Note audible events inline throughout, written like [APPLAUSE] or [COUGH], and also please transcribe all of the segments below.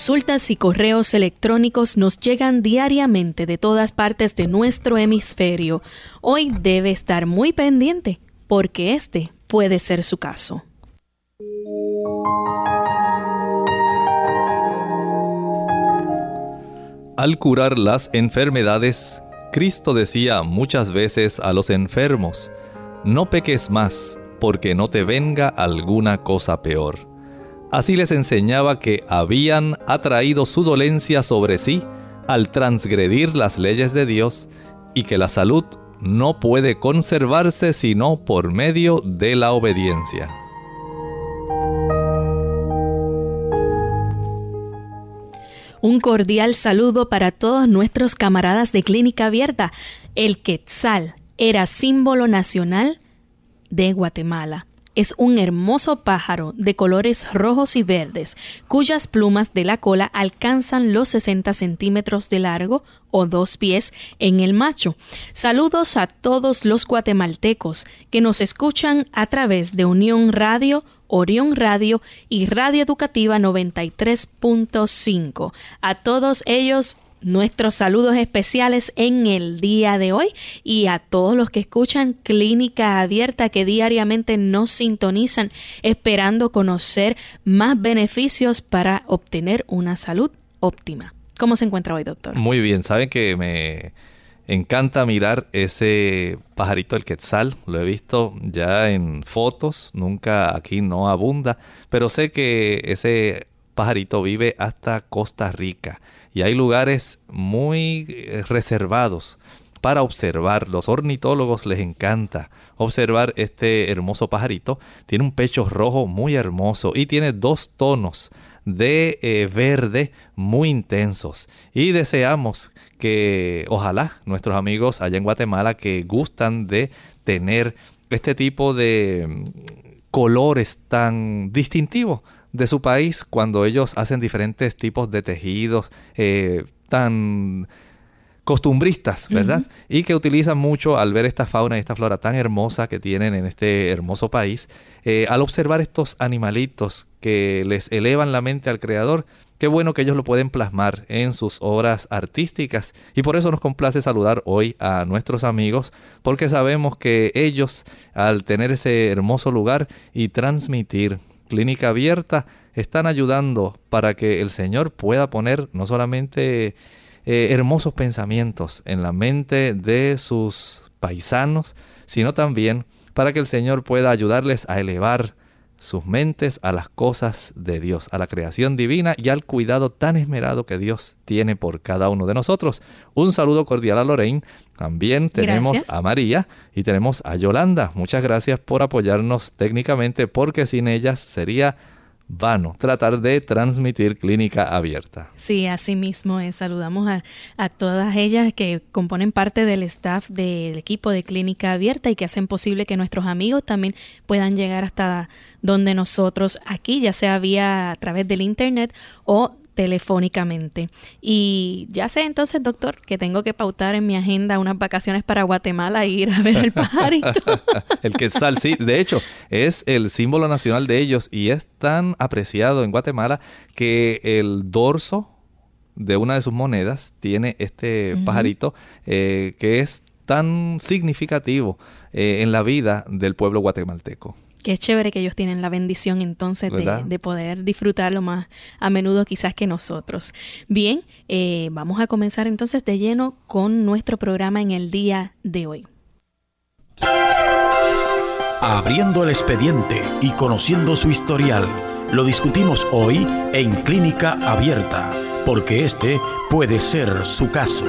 Consultas y correos electrónicos nos llegan diariamente de todas partes de nuestro hemisferio. Hoy debe estar muy pendiente porque este puede ser su caso. Al curar las enfermedades, Cristo decía muchas veces a los enfermos, no peques más, porque no te venga alguna cosa peor. Así les enseñaba que habían atraído su dolencia sobre sí al transgredir las leyes de Dios y que la salud no puede conservarse sino por medio de la obediencia. Un cordial saludo para todos nuestros camaradas de Clínica Abierta. El Quetzal era símbolo nacional de Guatemala es un hermoso pájaro de colores rojos y verdes, cuyas plumas de la cola alcanzan los 60 centímetros de largo o dos pies en el macho. Saludos a todos los guatemaltecos que nos escuchan a través de Unión Radio, Orión Radio y Radio Educativa 93.5. A todos ellos nuestros saludos especiales en el día de hoy y a todos los que escuchan Clínica Abierta que diariamente nos sintonizan esperando conocer más beneficios para obtener una salud óptima. ¿Cómo se encuentra hoy, doctor? Muy bien, saben que me encanta mirar ese pajarito el quetzal, lo he visto ya en fotos, nunca aquí no abunda, pero sé que ese pajarito vive hasta Costa Rica y hay lugares muy eh, reservados para observar. Los ornitólogos les encanta observar este hermoso pajarito. Tiene un pecho rojo muy hermoso y tiene dos tonos de eh, verde muy intensos. Y deseamos que ojalá nuestros amigos allá en Guatemala que gustan de tener este tipo de mm, colores tan distintivos de su país cuando ellos hacen diferentes tipos de tejidos eh, tan costumbristas, ¿verdad? Y que utilizan mucho al ver esta fauna y esta flora tan hermosa que tienen en este hermoso país, eh, al observar estos animalitos que les elevan la mente al creador, qué bueno que ellos lo pueden plasmar en sus obras artísticas y por eso nos complace saludar hoy a nuestros amigos porque sabemos que ellos al tener ese hermoso lugar y transmitir clínica abierta, están ayudando para que el Señor pueda poner no solamente eh, hermosos pensamientos en la mente de sus paisanos, sino también para que el Señor pueda ayudarles a elevar sus mentes a las cosas de Dios, a la creación divina y al cuidado tan esmerado que Dios tiene por cada uno de nosotros. Un saludo cordial a Lorraine. También tenemos a María y tenemos a Yolanda. Muchas gracias por apoyarnos técnicamente porque sin ellas sería vano tratar de transmitir clínica abierta. Sí, así mismo es. Saludamos a, a, todas ellas que componen parte del staff del equipo de clínica abierta y que hacen posible que nuestros amigos también puedan llegar hasta donde nosotros aquí, ya sea vía a través del internet o telefónicamente. Y ya sé entonces, doctor, que tengo que pautar en mi agenda unas vacaciones para Guatemala e ir a ver el pajarito. [LAUGHS] el quetzal, sí. De hecho, es el símbolo nacional de ellos y es tan apreciado en Guatemala que el dorso de una de sus monedas tiene este pajarito eh, que es tan significativo eh, en la vida del pueblo guatemalteco. Qué chévere que ellos tienen la bendición entonces de, poder disfrutarlo más a menudo quizás que nosotros. Bien, eh, vamos a comenzar entonces de lleno con nuestro programa en el día de hoy. Abriendo el expediente y conociendo su historial, lo discutimos hoy en Clínica Abierta, porque este puede ser su caso.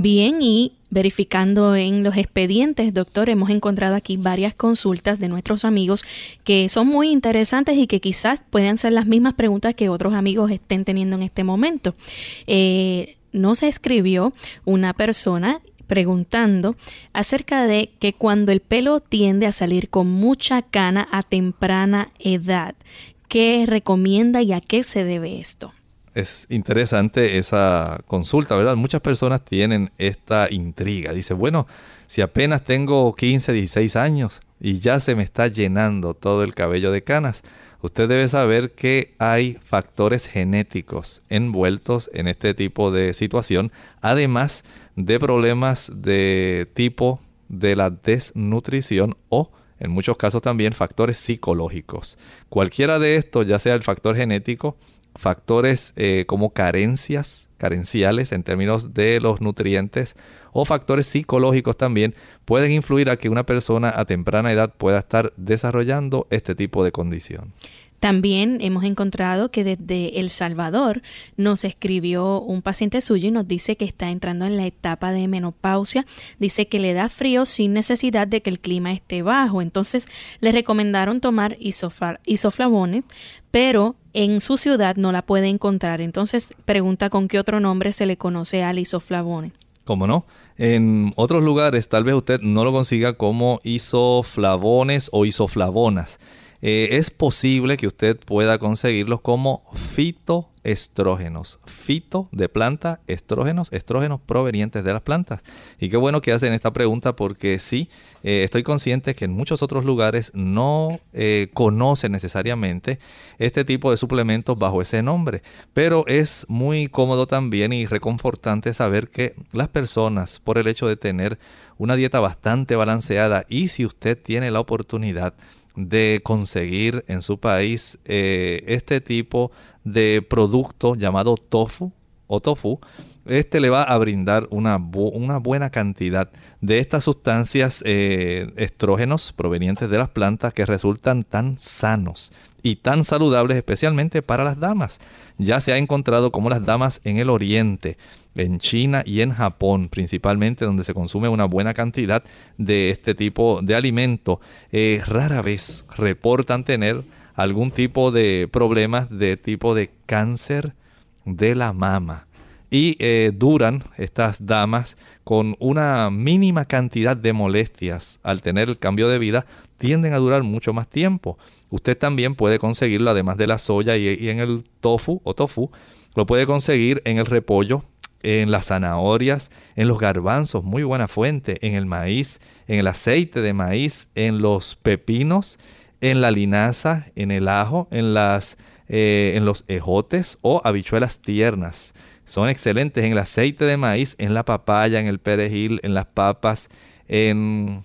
Bien, y verificando en los expedientes, doctor, hemos encontrado aquí varias consultas de nuestros amigos que son muy interesantes y que quizás puedan ser las mismas preguntas que otros amigos estén teniendo en este momento. Eh, nos escribió una persona preguntando acerca de que cuando el pelo tiende a salir con mucha cana a temprana edad, ¿qué recomienda y a qué se debe esto? Es interesante esa consulta, ¿verdad? Muchas personas tienen esta intriga. Dice, bueno, si apenas tengo 15, 16 años y ya se me está llenando todo el cabello de canas, usted debe saber que hay factores genéticos envueltos en este tipo de situación, además de problemas de tipo de la desnutrición o en muchos casos también factores psicológicos. Cualquiera de estos, ya sea el factor genético, factores eh, como carencias, carenciales en términos de los nutrientes o factores psicológicos también pueden influir a que una persona a temprana edad pueda estar desarrollando este tipo de condición. También hemos encontrado que desde El Salvador nos escribió un paciente suyo y nos dice que está entrando en la etapa de menopausia. Dice que le da frío sin necesidad de que el clima esté bajo. Entonces le recomendaron tomar isoflavones, pero en su ciudad no la puede encontrar. Entonces pregunta con qué otro nombre se le conoce al isoflavone. ¿Cómo no? En otros lugares tal vez usted no lo consiga como isoflavones o isoflavonas. Eh, es posible que usted pueda conseguirlos como fitoestrógenos. Fito de planta, estrógenos, estrógenos provenientes de las plantas. Y qué bueno que hacen esta pregunta porque sí, eh, estoy consciente que en muchos otros lugares no eh, conocen necesariamente este tipo de suplementos bajo ese nombre. Pero es muy cómodo también y reconfortante saber que las personas, por el hecho de tener una dieta bastante balanceada y si usted tiene la oportunidad de conseguir en su país eh, este tipo de producto llamado tofu o tofu, este le va a brindar una, una buena cantidad de estas sustancias eh, estrógenos provenientes de las plantas que resultan tan sanos y tan saludables especialmente para las damas. Ya se ha encontrado como las damas en el oriente en China y en Japón, principalmente donde se consume una buena cantidad de este tipo de alimento, eh, rara vez reportan tener algún tipo de problemas de tipo de cáncer de la mama. Y eh, duran estas damas con una mínima cantidad de molestias al tener el cambio de vida, tienden a durar mucho más tiempo. Usted también puede conseguirlo, además de la soya y, en el tofu o tofu, lo puede conseguir en el repollo, en las zanahorias, en los garbanzos, muy buena fuente, en el maíz, en el aceite de maíz, en los pepinos, en la linaza, en el ajo, en, las, eh, en los ejotes o habichuelas tiernas. Son excelentes en el aceite de maíz, en la papaya, en el perejil, en las papas, en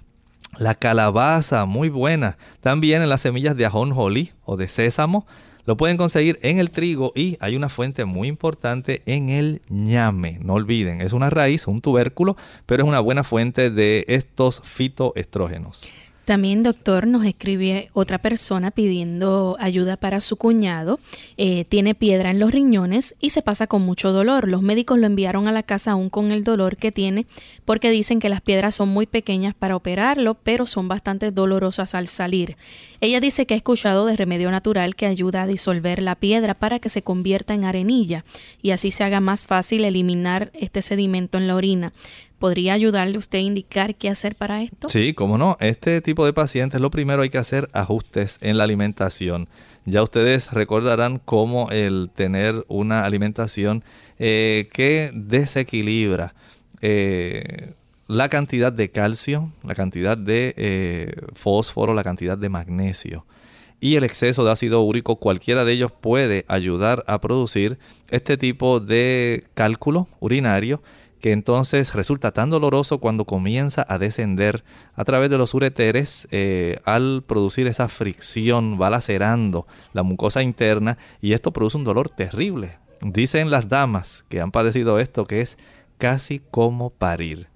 la calabaza, muy buena. También en las semillas de ajonjolí o de sésamo lo pueden conseguir en el trigo y hay una fuente muy importante en el ñame. No olviden, es una raíz, un tubérculo, pero es una buena fuente de estos fitoestrógenos. También, doctor, nos escribe otra persona pidiendo ayuda para su cuñado. Eh, tiene piedra en los riñones y se pasa con mucho dolor. Los médicos lo enviaron a la casa aún con el dolor que tiene porque dicen que las piedras son muy pequeñas para operarlo, pero son bastante dolorosas al salir. Ella dice que ha escuchado de remedio natural que ayuda a disolver la piedra para que se convierta en arenilla y así se haga más fácil eliminar este sedimento en la orina. ¿Podría ayudarle usted a indicar qué hacer para esto? Sí, cómo no. Este tipo de pacientes lo primero hay que hacer ajustes en la alimentación. Ya ustedes recordarán cómo el tener una alimentación eh, que desequilibra eh, la cantidad de calcio, la cantidad de eh, fósforo, la cantidad de magnesio y el exceso de ácido úrico, cualquiera de ellos puede ayudar a producir este tipo de cálculo urinario que entonces resulta tan doloroso cuando comienza a descender a través de los ureteres eh, al producir esa fricción, va lacerando la mucosa interna y esto produce un dolor terrible. Dicen las damas que han padecido esto que es casi como parir.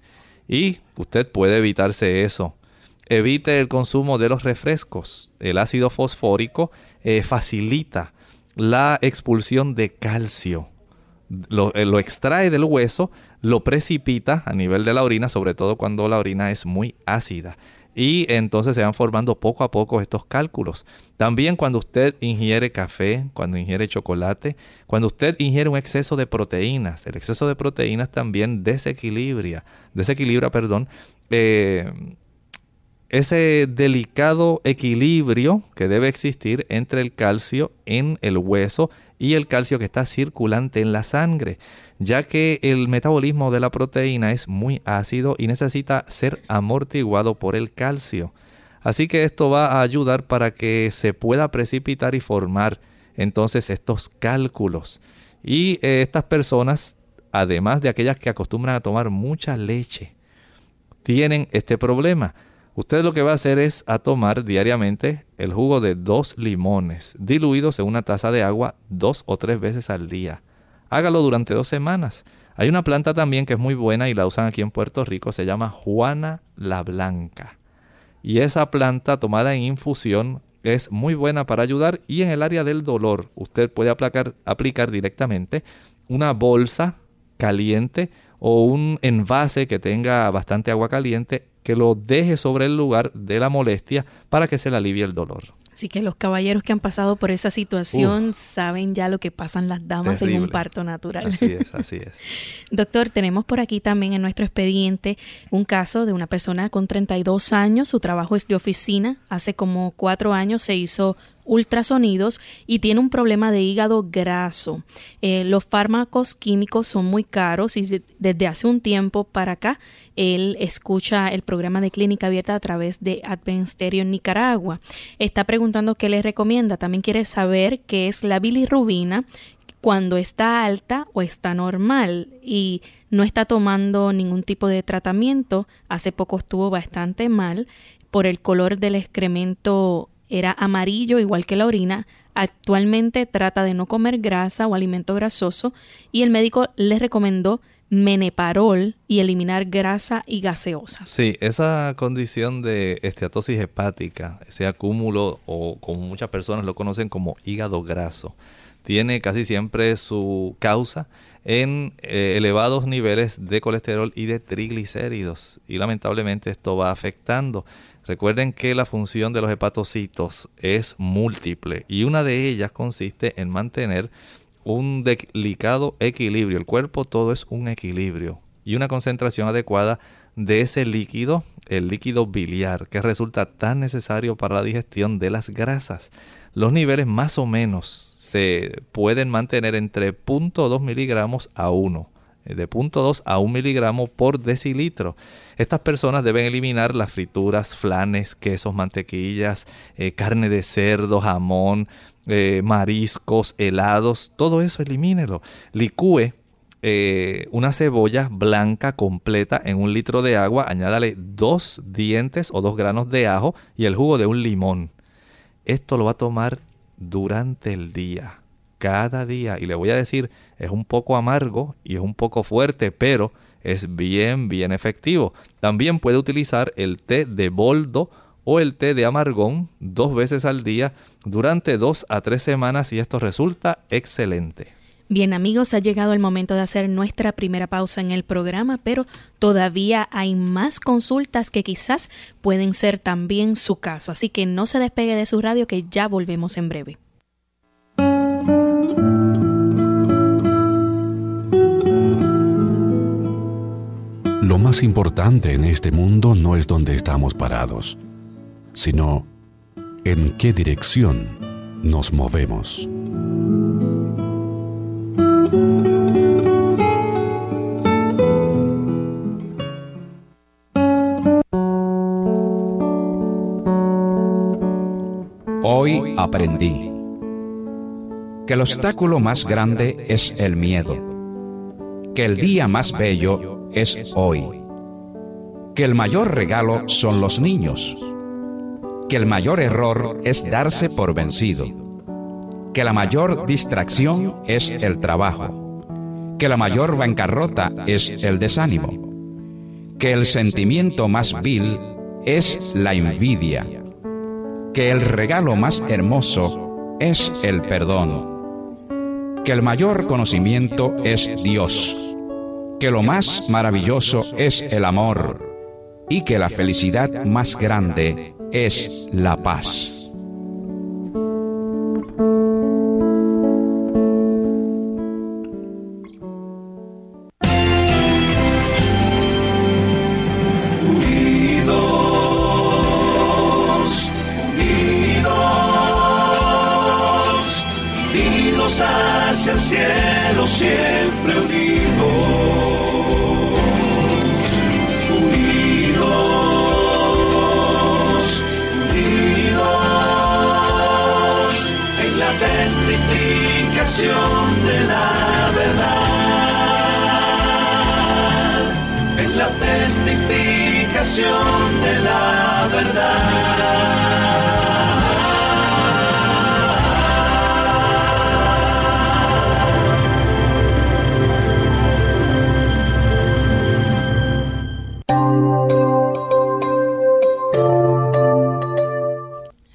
Y usted puede evitarse eso. Evite el consumo de los refrescos. El ácido fosfórico eh, facilita la expulsión de calcio eh, lo, extrae del hueso, lo precipita a nivel de la orina, sobre todo cuando la orina es muy ácida. Y entonces se van formando poco a poco estos cálculos. También cuando usted ingiere café, cuando ingiere chocolate, cuando usted ingiere un exceso de proteínas, el exceso de proteínas también desequilibra, desequilibra, perdón, eh, ese delicado equilibrio que debe existir entre el calcio en el hueso y el calcio que está circulante en la sangre, ya que el metabolismo de la proteína es muy ácido y necesita ser amortiguado por el calcio. Así que esto va a ayudar para que se pueda precipitar y formar entonces estos cálculos. Y eh, estas personas, además de aquellas que acostumbran a tomar mucha leche, tienen este problema Usted lo que va a hacer es a tomar diariamente el jugo de dos limones diluidos en una taza de agua dos o tres veces al día. Hágalo durante dos semanas. Hay una planta también que es muy buena y la usan aquí en Puerto Rico, se llama Juana la Blanca. Y esa planta tomada en infusión es muy buena para ayudar y en el área del dolor usted puede aplicar, aplicar directamente una bolsa caliente o un envase que tenga bastante agua caliente que lo deje sobre el lugar de la molestia para que se le alivie el dolor. Así que los caballeros que han pasado por esa situación saben ya lo que pasan las damas en un parto natural. Así es, así es. [LAUGHS] Doctor, tenemos por aquí también en nuestro expediente un caso de una persona con 32 años, su trabajo es de oficina, hace como cuatro años se hizo ultrasonidos y tiene un problema de hígado graso. Eh, los fármacos químicos son muy caros y desde hace un tiempo para acá él escucha el programa de clínica abierta a través de Advent Stereo en Nicaragua. Está preguntando qué le recomienda. También quiere saber qué es la bilirrubina cuando está alta o está normal y no está tomando ningún tipo de tratamiento. Hace poco estuvo bastante mal por el color del excremento era amarillo igual que la orina. Actualmente trata de no comer grasa o alimento grasoso y el médico le recomendó meneparol y eliminar grasa y gaseosa. Sí, esa condición de esteatosis hepática, ese acúmulo o como muchas personas lo conocen como hígado graso, tiene casi siempre su causa en eh, elevados niveles de colesterol y de triglicéridos y lamentablemente esto va afectando Recuerden que la función de los hepatocitos es múltiple y una de ellas consiste en mantener un delicado equilibrio. El cuerpo todo es un equilibrio y una concentración adecuada de ese líquido, el líquido biliar, que resulta tan necesario para la digestión de las grasas. Los niveles más o menos se pueden mantener entre 0.2 miligramos a 1 eh, de 0.2 a 1 miligramo por decilitro. Estas personas deben eliminar las frituras, flanes, quesos, mantequillas, eh, carne de cerdo, jamón, eh, mariscos, helados, todo eso elimínelo. Licúe una cebolla blanca completa en un litro de agua, añádale dos dientes o dos granos de ajo y el jugo de un limón. Esto lo va a tomar durante el día cada día. Y le voy a decir, es un poco amargo y es un poco fuerte, pero es bien, bien efectivo. También puede utilizar el té de boldo o el té de amargón dos veces al día durante dos a tres semanas y esto resulta excelente. Bien amigos, ha llegado el momento de hacer nuestra primera pausa en el programa, pero todavía hay más consultas que quizás pueden ser también su caso, así que no se despegue de su radio que ya volvemos en breve. Lo más importante en este mundo no es dónde estamos parados, sino en qué dirección nos movemos. Hoy aprendí que el obstáculo más grande es el miedo, que el día más bello es hoy. Que el mayor regalo son los niños. Que el mayor error es darse por vencido. Que la mayor distracción es el trabajo. Que la mayor bancarrota es el desánimo. Que el sentimiento más vil es la envidia. Que el regalo más hermoso es el perdón que el mayor conocimiento es Dios, que lo más maravilloso es el amor y que la felicidad más grande es la paz.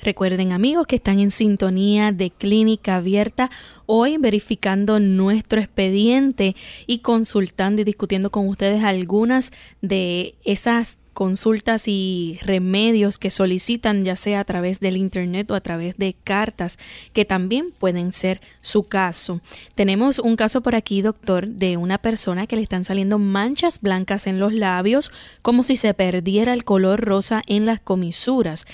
Recuerden amigos que están en sintonía de Clínica Abierta, hoy verificando nuestro expediente y consultando y discutiendo con ustedes algunas de esas consultas y remedios que solicitan ya sea a través del internet o a través de cartas que también pueden ser su caso. Tenemos un caso por aquí, doctor, de una persona que le están saliendo manchas blancas en los labios como si se perdiera el color rosa en las comisuras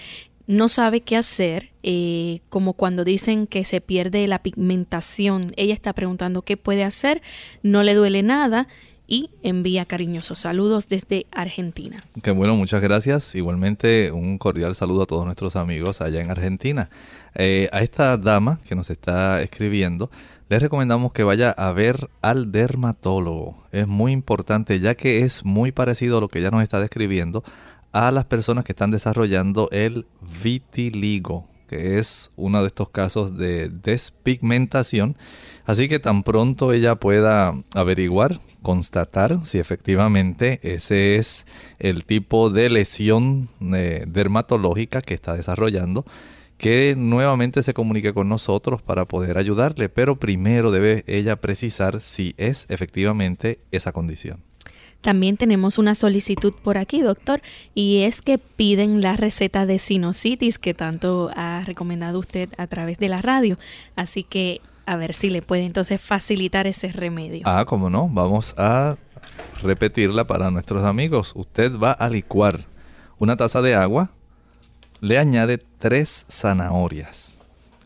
no sabe qué hacer, eh, como cuando dicen que se pierde la pigmentación. Ella está preguntando qué puede hacer, no le duele nada y envía cariñosos saludos desde Argentina. Qué bueno, muchas gracias. Igualmente un cordial saludo a todos nuestros amigos allá en Argentina. Eh, a esta dama que nos está escribiendo, les recomendamos que vaya a ver al dermatólogo. Es muy importante ya que es muy parecido a lo que ella nos está describiendo a las personas que están desarrollando el vitiligo, que es uno de estos casos de despigmentación. Así que tan pronto ella pueda averiguar, constatar si efectivamente ese es el tipo de lesión eh, dermatológica que está desarrollando, que nuevamente se comunique con nosotros para poder ayudarle, pero primero debe ella precisar si es efectivamente esa condición. También tenemos una solicitud por aquí, doctor, y es que piden la receta de sinusitis que tanto ha recomendado usted a través de la radio. Así que a ver si le puede entonces facilitar ese remedio. Ah, cómo no, vamos a repetirla para nuestros amigos. Usted va a licuar una taza de agua, le añade tres zanahorias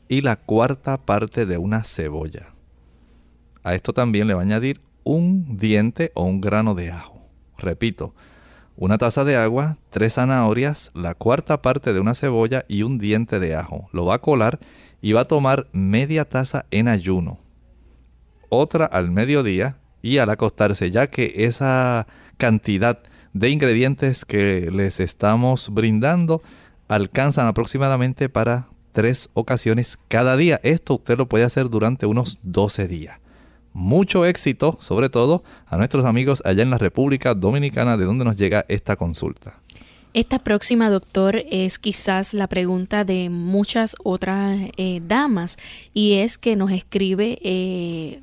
y la cuarta parte de una cebolla. A esto también le va a añadir un diente o un grano de ajo. Repito, una taza de agua, tres zanahorias, la cuarta parte de una cebolla y un diente de ajo. Lo va a colar y va a tomar media taza en ayuno. Otra al mediodía y al acostarse, ya que esa cantidad de ingredientes que les estamos brindando alcanzan aproximadamente para tres ocasiones cada día. Esto usted lo puede hacer durante unos 12 días mucho éxito, sobre todo a nuestros amigos allá en la República Dominicana, de donde nos llega esta consulta. Esta próxima, doctor, es quizás la pregunta de muchas otras eh, damas y es que nos escribe eh,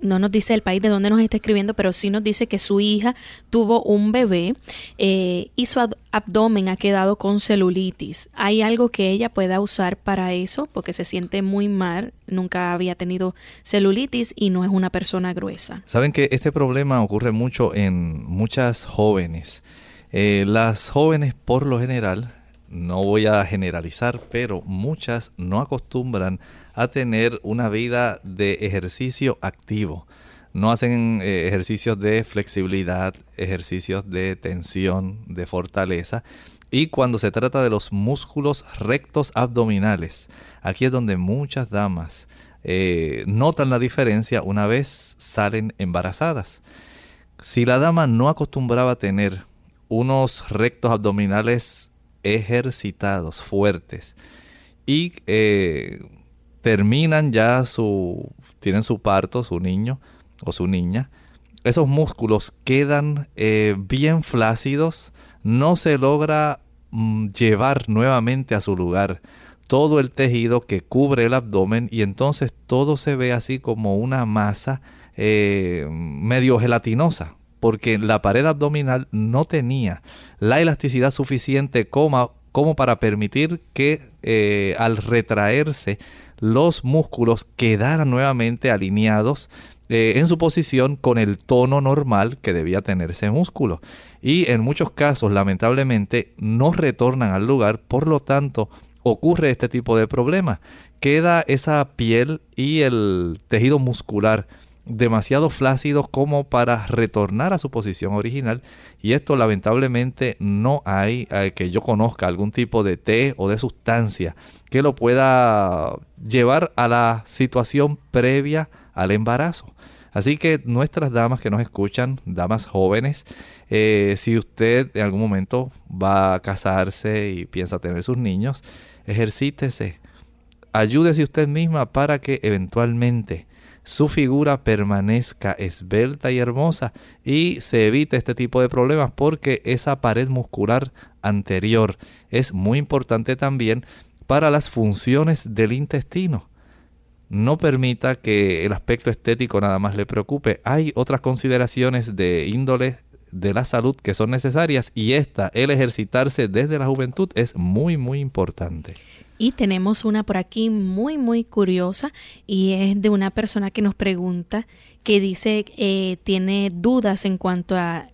no nos dice el país de donde nos está escribiendo, pero sí nos dice que su hija tuvo un bebé eh, y su abdomen ha quedado con celulitis. ¿Hay algo que ella pueda usar para eso? Porque se siente muy mal, nunca había tenido celulitis y no es una persona gruesa. Saben que este problema ocurre mucho en muchas jóvenes. Eh, las jóvenes por lo general, no voy a generalizar, pero muchas no acostumbran a tener una vida de ejercicio activo. No hacen eh, ejercicios de flexibilidad, ejercicios de tensión, de fortaleza. Y cuando se trata de los músculos rectos abdominales, aquí es donde muchas damas eh, notan la diferencia una vez salen embarazadas. Si la dama no acostumbraba a tener unos rectos abdominales ejercitados, fuertes, y eh, terminan ya su, tienen su parto, su niño o su niña, esos músculos quedan eh, bien flácidos, no se logra mm, llevar nuevamente a su lugar. Todo el tejido que cubre el abdomen y entonces todo se ve así como una masa eh, medio gelatinosa, porque la pared abdominal no tenía la elasticidad suficiente como, como para permitir que eh, al retraerse los músculos quedaran nuevamente alineados eh, en su posición con el tono normal que debía tener ese músculo. Y en muchos casos, lamentablemente, no retornan al lugar, por lo tanto, ocurre este tipo de problema. Queda esa piel y el tejido muscular demasiado flácidos como para retornar a su posición original y esto lamentablemente no hay eh, que yo conozca algún tipo de té o de sustancia que lo pueda llevar a la situación previa al embarazo. Así que nuestras damas que nos escuchan, damas jóvenes, eh, si usted en algún momento va a casarse y piensa tener sus niños, ejercítese, ayúdese usted misma para que eventualmente su figura permanezca esbelta y hermosa y se evite este tipo de problemas porque esa pared muscular anterior es muy importante también para las funciones del intestino no permita que el aspecto estético nada más le preocupe. Hay otras consideraciones de índole de la salud que son necesarias y esta, el ejercitarse desde la juventud, es muy, muy importante. Y tenemos una por aquí muy, muy curiosa y es de una persona que nos pregunta, que dice, eh, tiene dudas en cuanto a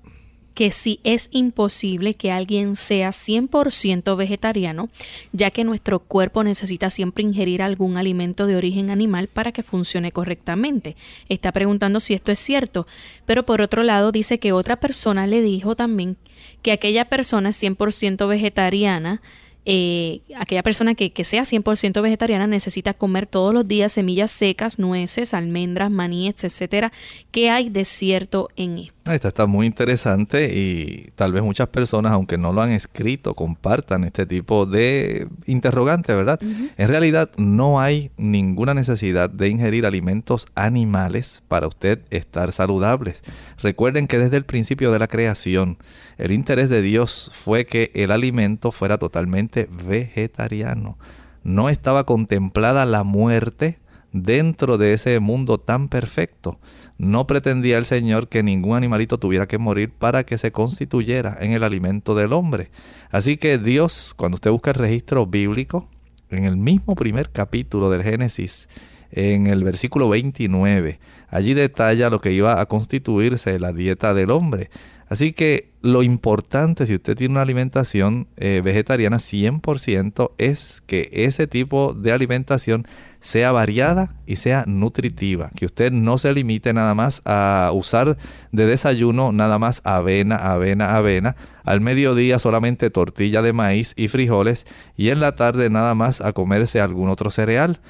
que si es imposible que alguien sea 100% vegetariano, ya que nuestro cuerpo necesita siempre ingerir algún alimento de origen animal para que funcione correctamente. Está preguntando si esto es cierto, pero por otro lado dice que otra persona le dijo también que aquella persona 100% vegetariana eh, aquella persona que, que sea 100% vegetariana necesita comer todos los días semillas secas, nueces, almendras, maníes, etcétera. ¿Qué hay de cierto en esto? Esta está muy interesante y tal vez muchas personas, aunque no lo han escrito, compartan este tipo de interrogante, ¿verdad? En realidad no hay ninguna necesidad de ingerir alimentos animales para usted estar saludables. Recuerden que desde el principio de la creación, el interés de Dios fue que el alimento fuera totalmente vegetariano. No estaba contemplada la muerte dentro de ese mundo tan perfecto. No pretendía el Señor que ningún animalito tuviera que morir para que se constituyera en el alimento del hombre. Así que Dios, cuando usted busca el registro bíblico, en el mismo primer capítulo del Génesis, en el versículo 29, allí detalla lo que iba a constituirse la dieta del hombre. Así que lo importante si usted tiene una alimentación eh, vegetariana 100% es que ese tipo de alimentación sea variada y sea nutritiva, que usted no se limite nada más a usar de desayuno nada más avena, avena, avena, al mediodía solamente tortilla de maíz y frijoles y en la tarde nada más a comerse algún otro cereal.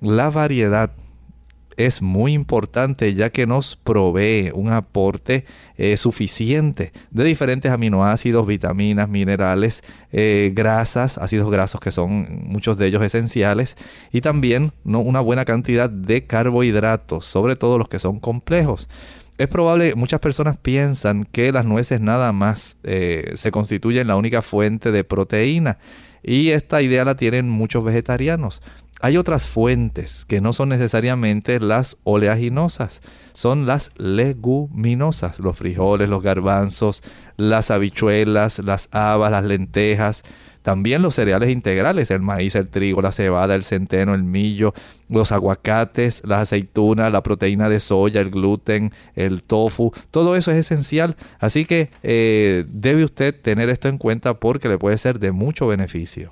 La variedad es muy importante ya que nos provee un aporte eh, suficiente de diferentes aminoácidos, vitaminas, minerales, eh, grasas, ácidos grasos que son muchos de ellos esenciales y también ¿no? una buena cantidad de carbohidratos, sobre todo los que son complejos es probable, muchas personas piensan que las nueces nada más eh, se constituyen la única fuente de proteína y esta idea la tienen muchos vegetarianos. Hay otras fuentes que no son necesariamente las oleaginosas, son las leguminosas, los frijoles, los garbanzos, las habichuelas, las habas, las lentejas, también los cereales integrales, el maíz, el trigo, la cebada, el centeno, el millo, los aguacates, las aceitunas, la proteína de soya, el gluten, el tofu, todo eso es esencial. Así que eh, debe usted tener esto en cuenta porque le puede ser de mucho beneficio.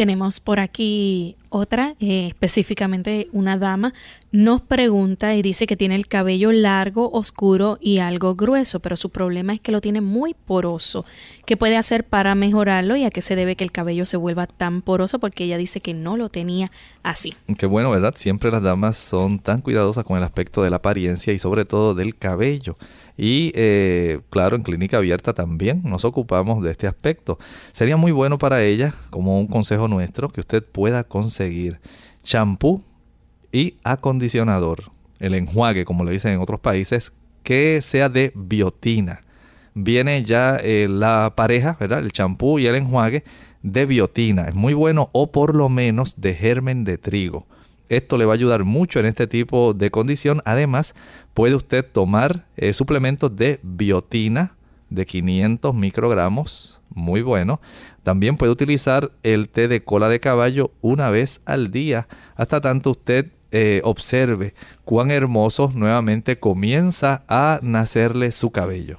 Tenemos por aquí otra, eh, específicamente una dama, nos pregunta y dice que tiene el cabello largo, oscuro y algo grueso, pero su problema es que lo tiene muy poroso. ¿Qué puede hacer para mejorarlo y a qué se debe que el cabello se vuelva tan poroso? Porque ella dice que no lo tenía así. Qué bueno, ¿verdad? siempre las damas son tan cuidadosas con el aspecto de la apariencia y sobre todo del cabello. Y eh, claro, en clínica abierta también nos ocupamos de este aspecto. Sería muy bueno para ella, como un consejo nuestro, que usted pueda conseguir champú y acondicionador, el enjuague, como le dicen en otros países, que sea de biotina. Viene ya eh, la pareja, ¿verdad? El champú y el enjuague de biotina. Es muy bueno o por lo menos de germen de trigo. Esto le va a ayudar mucho en este tipo de condición. Además, puede usted tomar eh, suplementos de biotina de 500 microgramos, muy bueno. También puede utilizar el té de cola de caballo una vez al día, hasta tanto usted eh, observe cuán hermoso nuevamente comienza a nacerle su cabello.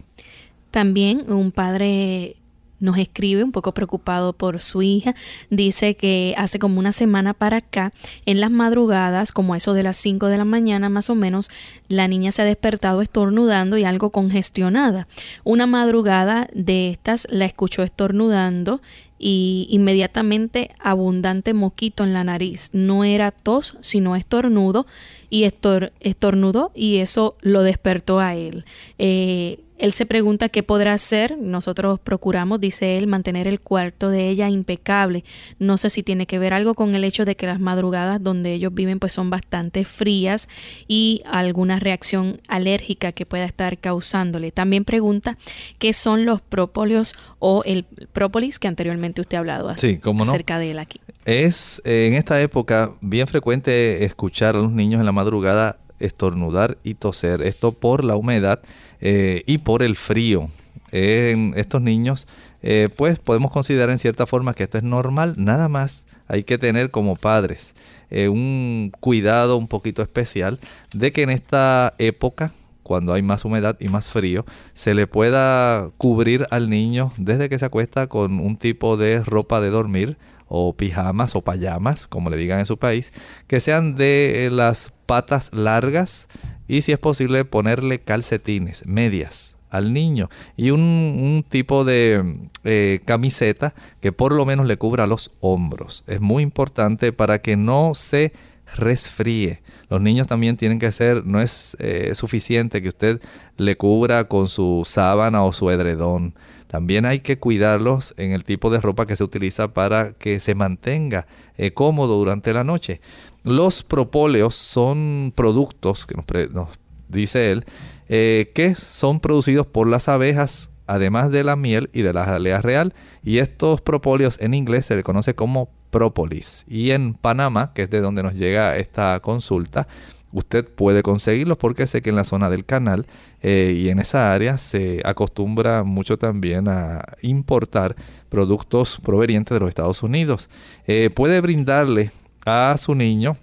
También un padre nos escribe un poco preocupado por su hija. Dice que hace como una semana para acá, en las madrugadas, como eso de las 5 de la mañana más o menos, la niña se ha despertado estornudando y algo congestionada. Una madrugada de estas la escuchó estornudando y inmediatamente abundante moquito en la nariz. No era tos, sino estornudo y estornudó y eso lo despertó a él. Eh, él se pregunta qué podrá hacer. Nosotros procuramos, dice él, mantener el cuarto de ella impecable. No sé si tiene que ver algo con el hecho de que las madrugadas donde ellos viven pues son bastante frías y alguna reacción alérgica que pueda estar causándole. También pregunta qué son los propóleos o el própolis que anteriormente usted ha hablado acerca de él aquí. Es eh, en esta época bien frecuente escuchar a los niños en la madrugada estornudar y toser. Esto por la humedad eh, y por el frío. En estos niños, eh, pues podemos considerar en cierta forma que esto es normal, nada más hay que tener como padres eh, un cuidado un poquito especial de que en esta época, cuando hay más humedad y más frío, se le pueda cubrir al niño desde que se acuesta con un tipo de ropa de dormir o pijamas o payamas, como le digan en su país, que sean de las patas largas y si es posible ponerle calcetines, medias al niño y un, tipo de eh, camiseta que por lo menos le cubra los hombros. Es muy importante para que no se resfríe. Los niños también tienen que ser, no es eh, suficiente que usted le cubra con su sábana o su edredón. También hay que cuidarlos en el tipo de ropa que se utiliza para que se mantenga eh, cómodo durante la noche. Los propóleos son productos, que nos, dice él, eh, que son producidos por las abejas, además de la miel y de la jalea real. Y estos propóleos en inglés se le conoce como própolis. Y en Panamá, que es de donde nos llega esta consulta, usted puede conseguirlos porque sé que en la zona del canal eh, y en esa área se acostumbra mucho también a importar productos provenientes de los Estados Unidos. Eh, puede brindarle a su niño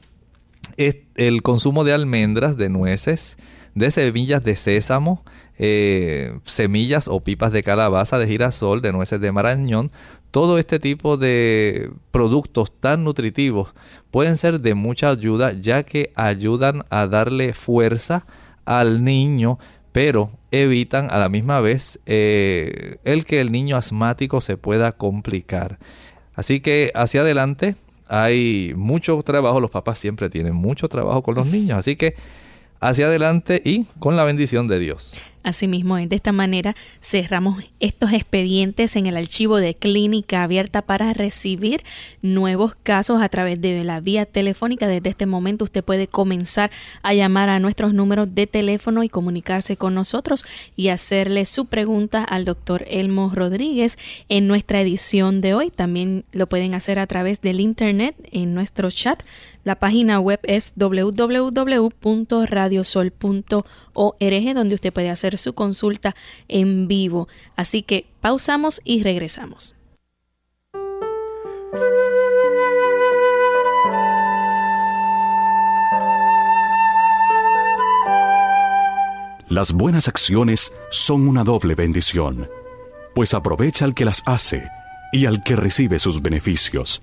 el consumo de almendras, de nueces, de semillas de sésamo, eh, semillas o pipas de calabaza, de girasol, de nueces de marañón. Todo este tipo de productos tan nutritivos pueden ser de mucha ayuda ya que ayudan a darle fuerza al niño, pero evitan a la misma vez eh, el que el niño asmático se pueda complicar. Así que hacia adelante hay mucho trabajo, los papás siempre tienen mucho trabajo con los niños, así que hacia adelante y con la bendición de Dios. Asimismo, de esta manera cerramos estos expedientes en el archivo de clínica abierta para recibir nuevos casos a través de la vía telefónica. Desde este momento usted puede comenzar a llamar a nuestros números de teléfono y comunicarse con nosotros y hacerle su pregunta al doctor Elmo Rodríguez en nuestra edición de hoy. También lo pueden hacer a través del internet en nuestro chat. La página web es www.radiosol.org donde usted puede hacer su consulta en vivo. Así que pausamos y regresamos. Las buenas acciones son una doble bendición, pues aprovecha al que las hace y al que recibe sus beneficios.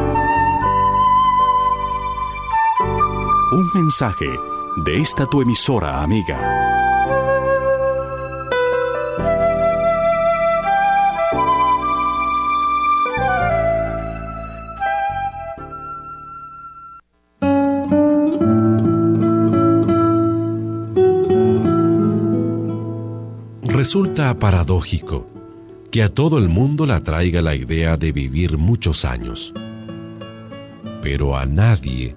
Un mensaje de esta tu emisora amiga. Resulta paradójico que a todo el mundo le atraiga la idea de vivir muchos años, pero a nadie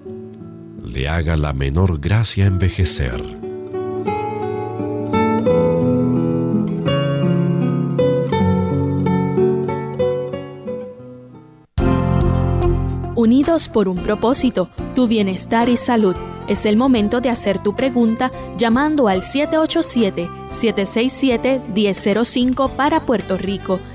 le haga la menor gracia envejecer. Unidos por un propósito, tu bienestar y salud. Es el momento de hacer tu pregunta llamando al 787-767-1005 para Puerto Rico,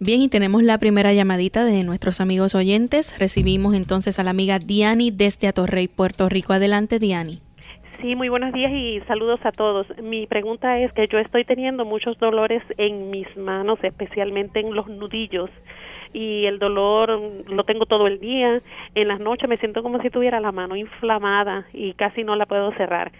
Bien, y tenemos la primera llamadita de nuestros amigos oyentes. Recibimos entonces a la amiga Diani desde Atorrey, Puerto Rico. Adelante, Diani. Sí, muy buenos días y saludos a todos. Mi pregunta es que yo estoy teniendo muchos dolores en mis manos, especialmente en los nudillos. Y el dolor lo tengo todo el día. En las noches me siento como si tuviera la mano inflamada y casi no la puedo cerrar.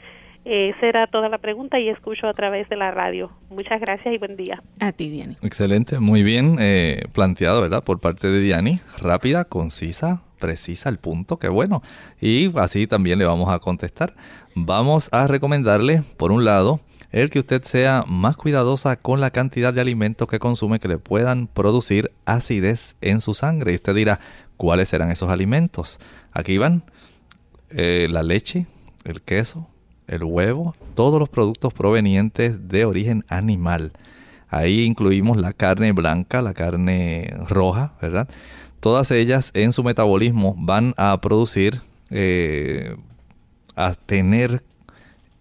Esa era toda la pregunta y escucho a través de la radio. Muchas gracias y buen día. A ti, Diani. Excelente, muy bien eh, planteado, ¿verdad? Por parte de Diani. Rápida, concisa, precisa, el punto, qué bueno. Y así también le vamos a contestar. Vamos a recomendarle, por un lado, el que usted sea más cuidadosa con la cantidad de alimentos que consume que le puedan producir acidez en su sangre. Y usted dirá, ¿cuáles serán esos alimentos? Aquí van eh, la leche, el queso, el huevo, todos los productos provenientes de origen animal. Ahí incluimos la carne blanca, la carne roja, ¿verdad? Todas ellas en su metabolismo van a producir, eh, a tener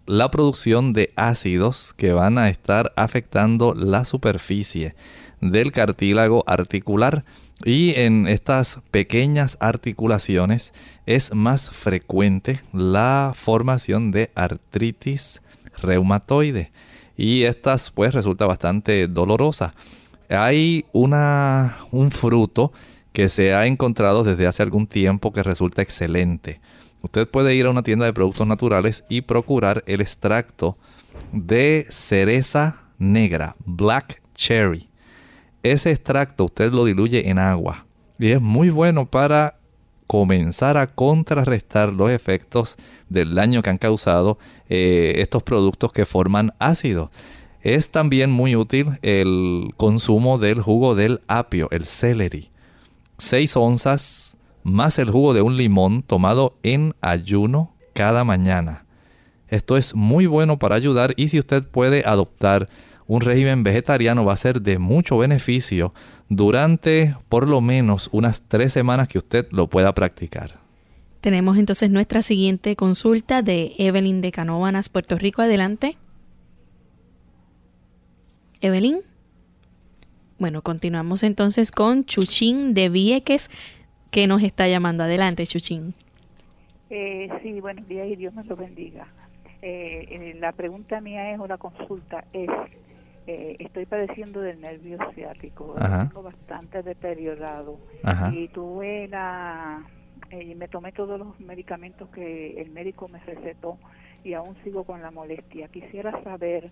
la producción de ácidos que van a estar afectando la superficie del cartílago articular y en estas pequeñas articulaciones es más frecuente la formación de artritis reumatoide y estas pues resulta bastante dolorosa. Hay una, un fruto que se ha encontrado desde hace algún tiempo que resulta excelente. Usted puede ir a una tienda de productos naturales y procurar el extracto de cereza negra, black cherry. Ese extracto usted lo diluye en agua y es muy bueno para comenzar a contrarrestar los efectos del daño que han causado eh, estos productos que forman ácido. Es también muy útil el consumo del jugo del apio, el celery. 6 onzas más el jugo de un limón tomado en ayuno cada mañana. Esto es muy bueno para ayudar y si usted puede adoptar un régimen vegetariano va a ser de mucho beneficio durante por lo menos unas tres semanas que usted lo pueda practicar. Tenemos entonces nuestra siguiente consulta de Evelyn de Canóvanas, Puerto Rico. Adelante. Evelyn. Bueno, continuamos entonces con Chuchín de Vieques, que nos está llamando. Adelante, Chuchín. Eh, sí, buenos días y Dios nos lo bendiga. Eh, eh, la pregunta mía es, o la consulta es, eh, estoy padeciendo del nervio ciático, tengo bastante deteriorado y tuve la, eh, me tomé todos los medicamentos que el médico me recetó y aún sigo con la molestia. Quisiera saber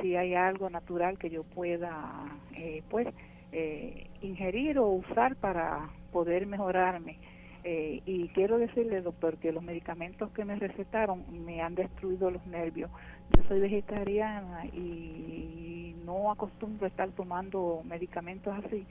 si hay algo natural que yo pueda, eh, pues, eh, ingerir o usar para poder mejorarme. Eh, y quiero decirle, doctor, que los medicamentos que me recetaron me han destruido los nervios. Yo soy vegetariana y no acostumbro a estar tomando medicamentos así.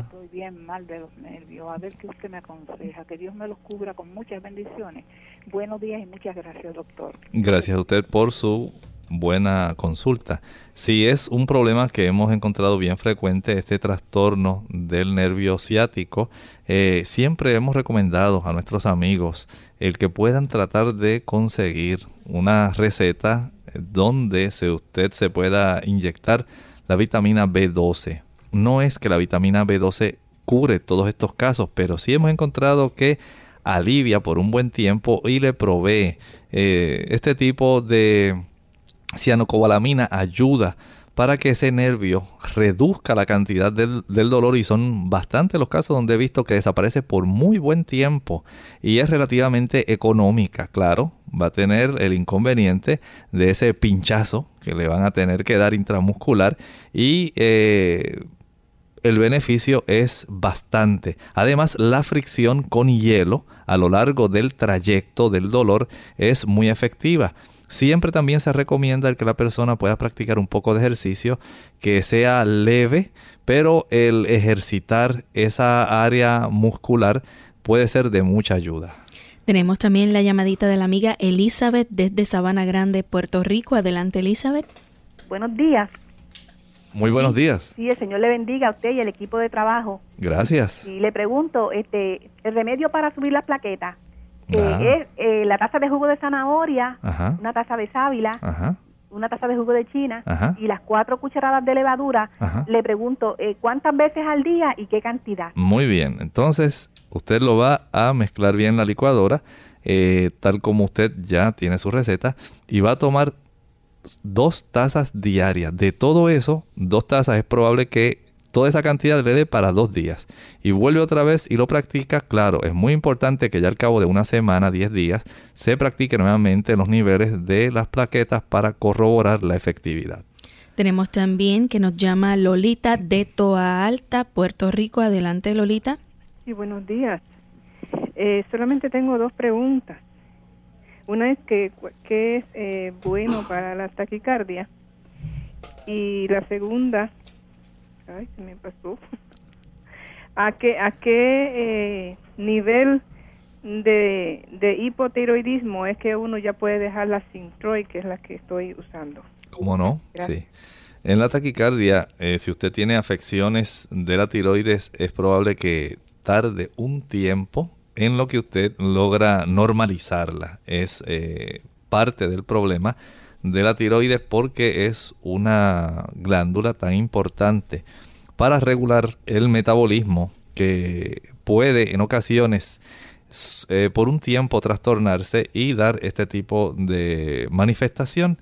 Estoy bien mal de los nervios. A ver qué usted me aconseja. Que Dios me los cubra con muchas bendiciones. Buenos días y muchas gracias, doctor. Gracias a usted por su buena consulta. Si es un problema que hemos encontrado bien frecuente, este trastorno del nervio ciático, eh, siempre hemos recomendado a nuestros amigos el que puedan tratar de conseguir una receta donde se, usted se pueda inyectar la vitamina B12. No es que la vitamina B12 cure todos estos casos, pero sí hemos encontrado que alivia por un buen tiempo y le provee eh, este tipo de cianocobalamina ayuda para que ese nervio reduzca la cantidad del, dolor y son bastantes los casos donde he visto que desaparece por muy buen tiempo y es relativamente económica, claro, va a tener el inconveniente de ese pinchazo que le van a tener que dar intramuscular y eh, el beneficio es bastante. Además, la fricción con hielo a lo largo del trayecto del dolor es muy efectiva. Siempre también se recomienda que la persona pueda practicar un poco de ejercicio que sea leve, pero el ejercitar esa área muscular puede ser de mucha ayuda. Tenemos también la llamadita de la amiga Elizabeth desde Sabana Grande, Puerto Rico. Adelante, Elizabeth. Buenos días. Muy buenos días. Sí, el Señor le bendiga a usted y al equipo de trabajo. Gracias. Y le pregunto, este, el remedio para subir las plaquetas, es eh, la taza de jugo de zanahoria, una taza de sábila, una taza de jugo de china y las cuatro cucharadas de levadura. Le pregunto, eh, ¿cuántas veces al día y qué cantidad? Muy bien, entonces usted lo va a mezclar bien en la licuadora, eh, tal como usted ya tiene su receta, y va a tomar dos tazas diarias. De todo eso, dos tazas es probable que toda esa cantidad le dé para dos días. Y vuelve otra vez y lo practica. Claro, es muy importante que ya al cabo de una semana, diez días, se practique nuevamente los niveles de las plaquetas para corroborar la efectividad. Tenemos también que nos llama Lolita de Toa Alta, Puerto Rico. Adelante, Lolita. Sí, buenos días. Eh, solamente tengo dos preguntas. Una es que, ¿qué es eh, bueno para la taquicardia? Y la segunda, ay, se me pasó. [LAUGHS] ¿A qué, a qué eh, nivel de, de hipotiroidismo es que uno ya puede dejar la Sintroid, que es la que estoy usando? ¿Cómo no? Sí. En la taquicardia, eh, si usted tiene afecciones de la tiroides, es probable que tarde un tiempo en lo que usted logra normalizarla. Es eh, parte del problema de la tiroides porque es una glándula tan importante para regular el metabolismo que puede en ocasiones eh, por un tiempo trastornarse y dar este tipo de manifestación.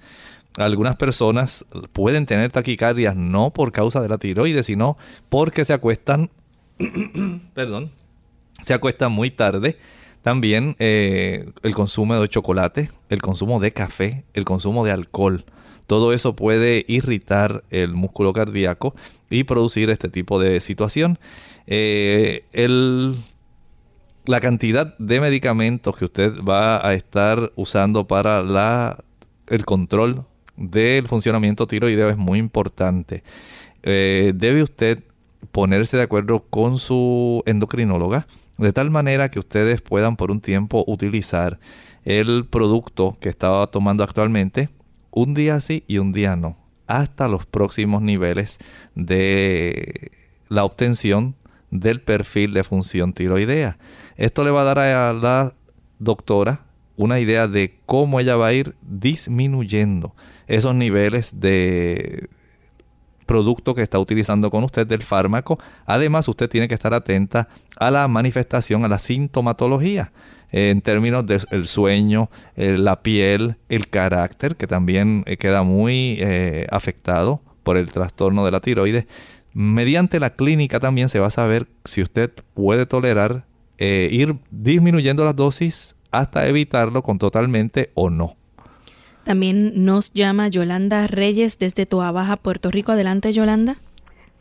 Algunas personas pueden tener taquicardias no por causa de la tiroides, sino porque se acuestan, [CLEARS THROAT] perdón, se acuesta muy tarde. También eh, el consumo de chocolate, el consumo de café, el consumo de alcohol. Todo eso puede irritar el músculo cardíaco y producir este tipo de situación. Eh, la cantidad de medicamentos que usted va a estar usando para la, el control del funcionamiento tiroideo es muy importante. Eh, debe usted ponerse de acuerdo con su endocrinóloga de tal manera que ustedes puedan por un tiempo utilizar el producto que estaba tomando actualmente un día sí y un día no, hasta los próximos niveles de la obtención del perfil de función tiroidea. Esto le va a dar a la doctora una idea de cómo ella va a ir disminuyendo esos niveles de producto que está utilizando con usted del fármaco. Además, usted tiene que estar atenta a la manifestación, a la sintomatología en términos del sueño, eh, la piel, el carácter, que también eh, queda muy eh, afectado por el trastorno de la tiroides. Mediante la clínica también se va a saber si usted puede tolerar ir disminuyendo las dosis hasta evitarlo con totalmente o no. También nos llama Yolanda Reyes desde Toa Baja, Puerto Rico. Adelante, Yolanda.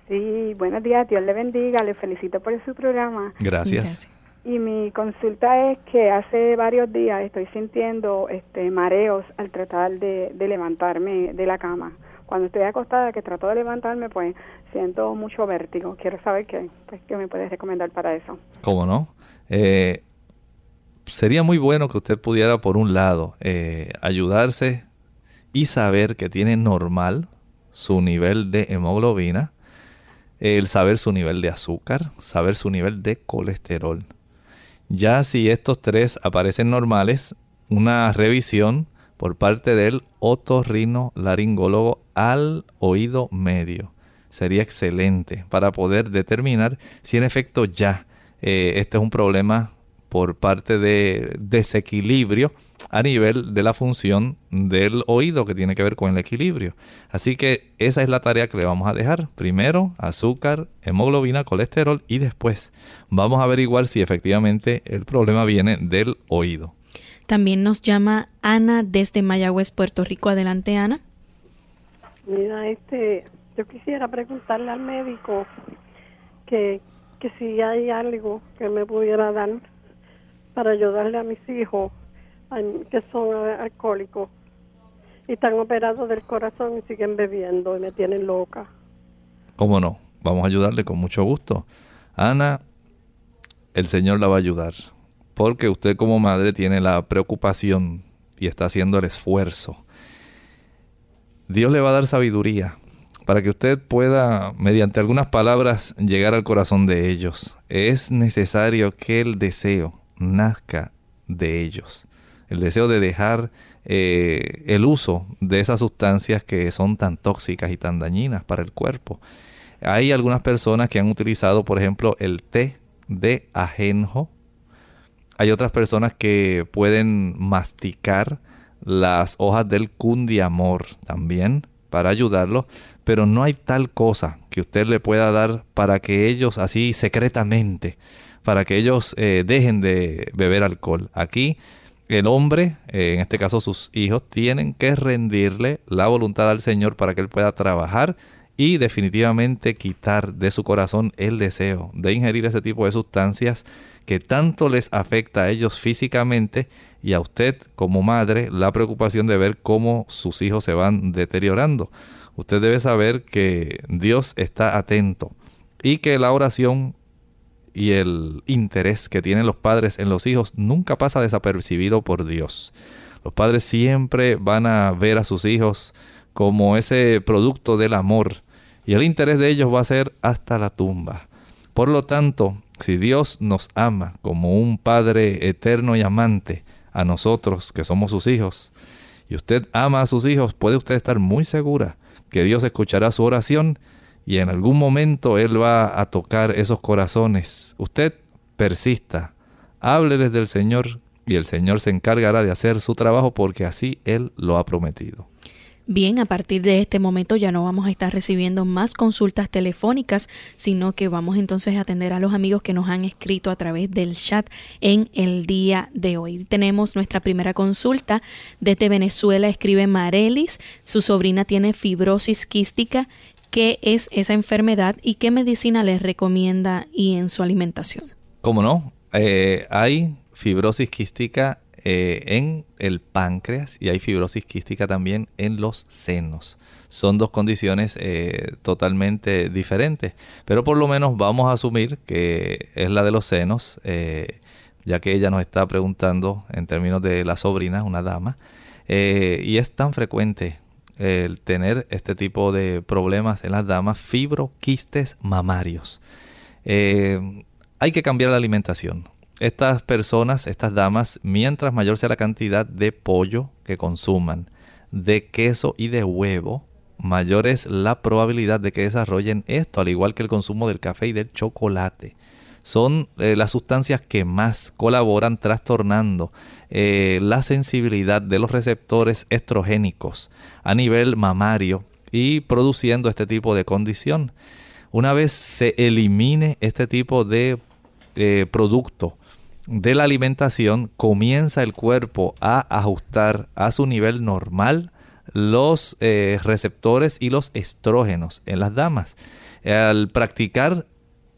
Sí, buenos días, Dios le bendiga, le felicito por su programa. Gracias. Y mi consulta es que hace varios días estoy sintiendo este mareos al tratar de, levantarme de la cama. Cuando estoy acostada, que trato de levantarme, pues siento mucho vértigo. Quiero saber qué, pues, qué me puedes recomendar para eso. ¿Cómo no? Eh, sería muy bueno que usted pudiera, por un lado, eh, ayudarse y saber que tiene normal su nivel de hemoglobina, el saber su nivel de azúcar, saber su nivel de colesterol. Ya si estos tres aparecen normales, una revisión por parte del otorrinolaringólogo al oído medio sería excelente para poder determinar si en efecto ya eh, este es un problema por parte de desequilibrio a nivel de la función del oído que tiene que ver con el equilibrio. Así que esa es la tarea que le vamos a dejar. Primero azúcar, hemoglobina, colesterol y después vamos a averiguar si efectivamente el problema viene del oído. También nos llama Ana desde Mayagüez, Puerto Rico. Adelante, Ana. Mira, este, yo quisiera preguntarle al médico que, que si hay algo que me pudiera dar para ayudarle a mis hijos que son alcohólicos y están operados del corazón y siguen bebiendo y me tienen loca. ¿Cómo no? Vamos a ayudarle con mucho gusto. Ana, el Señor la va a ayudar, porque usted como madre tiene la preocupación y está haciendo el esfuerzo. Dios le va a dar sabiduría para que usted pueda, mediante algunas palabras, llegar al corazón de ellos. Es necesario que el deseo nazca de ellos el deseo de dejar eh, el uso de esas sustancias que son tan tóxicas y tan dañinas para el cuerpo. Hay algunas personas que han utilizado, por ejemplo, el té de ajenjo. Hay otras personas que pueden masticar las hojas del cundiamor también para ayudarlos, pero no hay tal cosa que usted le pueda dar para que ellos así secretamente, para que ellos eh, dejen de beber alcohol. Aquí el hombre, eh, en este caso sus hijos, tienen que rendirle la voluntad al Señor para que Él pueda trabajar y definitivamente quitar de su corazón el deseo de ingerir ese tipo de sustancias que tanto les afecta a ellos físicamente y a usted como madre la preocupación de ver cómo sus hijos se van deteriorando. Usted debe saber que Dios está atento y que la oración y el interés que tienen los padres en los hijos nunca pasa desapercibido por Dios. Los padres siempre van a ver a sus hijos como ese producto del amor y el interés de ellos va a ser hasta la tumba. Por lo tanto, si Dios nos ama como un Padre eterno y amante a nosotros que somos sus hijos, y usted ama a sus hijos, puede usted estar muy segura que Dios escuchará su oración y en algún momento Él va a tocar esos corazones. Usted persista, hábleles del Señor y el Señor se encargará de hacer su trabajo porque así Él lo ha prometido. Bien, a partir de este momento ya no vamos a estar recibiendo más consultas telefónicas, sino que vamos entonces a atender a los amigos que nos han escrito a través del chat en el día de hoy. Tenemos nuestra primera consulta desde Venezuela, escribe Marelis, su sobrina tiene fibrosis quística qué es esa enfermedad y qué medicina les recomienda y en su alimentación. ¿Cómo no? Eh, hay fibrosis quística eh, en el páncreas y hay fibrosis quística también en los senos. Son dos condiciones eh, totalmente diferentes, pero por lo menos vamos a asumir que es la de los senos, ya que ella nos está preguntando en términos de la sobrina, una dama, y es tan frecuente el tener este tipo de problemas en las damas, fibroquistes mamarios. Eh, hay que cambiar la alimentación. Estas personas, estas damas, mientras mayor sea la cantidad de pollo que consuman, de queso y de huevo, mayor es la probabilidad de que desarrollen esto, al igual que el consumo del café y del chocolate son eh, las sustancias que más colaboran trastornando eh, la sensibilidad de los receptores estrogénicos a nivel mamario y produciendo este tipo de condición. Una vez se elimine este tipo de producto de la alimentación, comienza el cuerpo a ajustar a su nivel normal los eh, receptores y los estrógenos en las damas. Al practicar